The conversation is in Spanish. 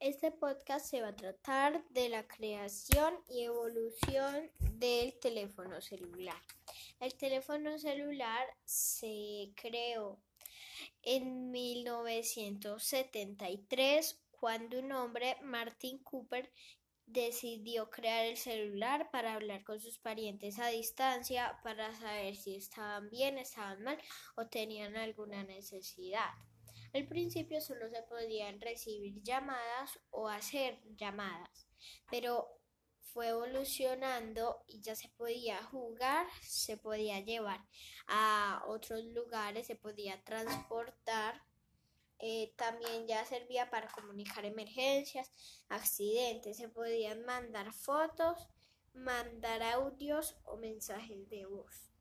Este podcast se va a tratar de la creación y evolución del teléfono celular. El teléfono celular se creó en 1973 cuando un hombre, Martin Cooper, decidió crear el celular para hablar con sus parientes a distancia, para saber si estaban bien, estaban mal o tenían alguna necesidad. Al principio solo se podían recibir llamadas o hacer llamadas, pero fue evolucionando y ya se podía jugar, se podía llevar a otros lugares, se podía transportar. Eh, también ya servía para comunicar emergencias, accidentes, se podían mandar fotos, mandar audios o mensajes de voz.